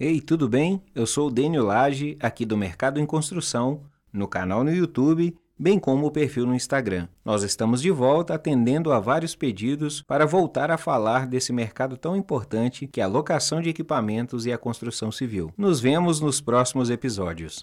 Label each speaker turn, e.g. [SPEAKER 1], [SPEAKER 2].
[SPEAKER 1] Ei, tudo bem? Eu sou o Dênio Lage, aqui do Mercado em Construção, no canal no YouTube, bem como o perfil no Instagram. Nós estamos de volta atendendo a vários pedidos para voltar a falar desse mercado tão importante que é a locação de equipamentos e a construção civil. Nos vemos nos próximos episódios.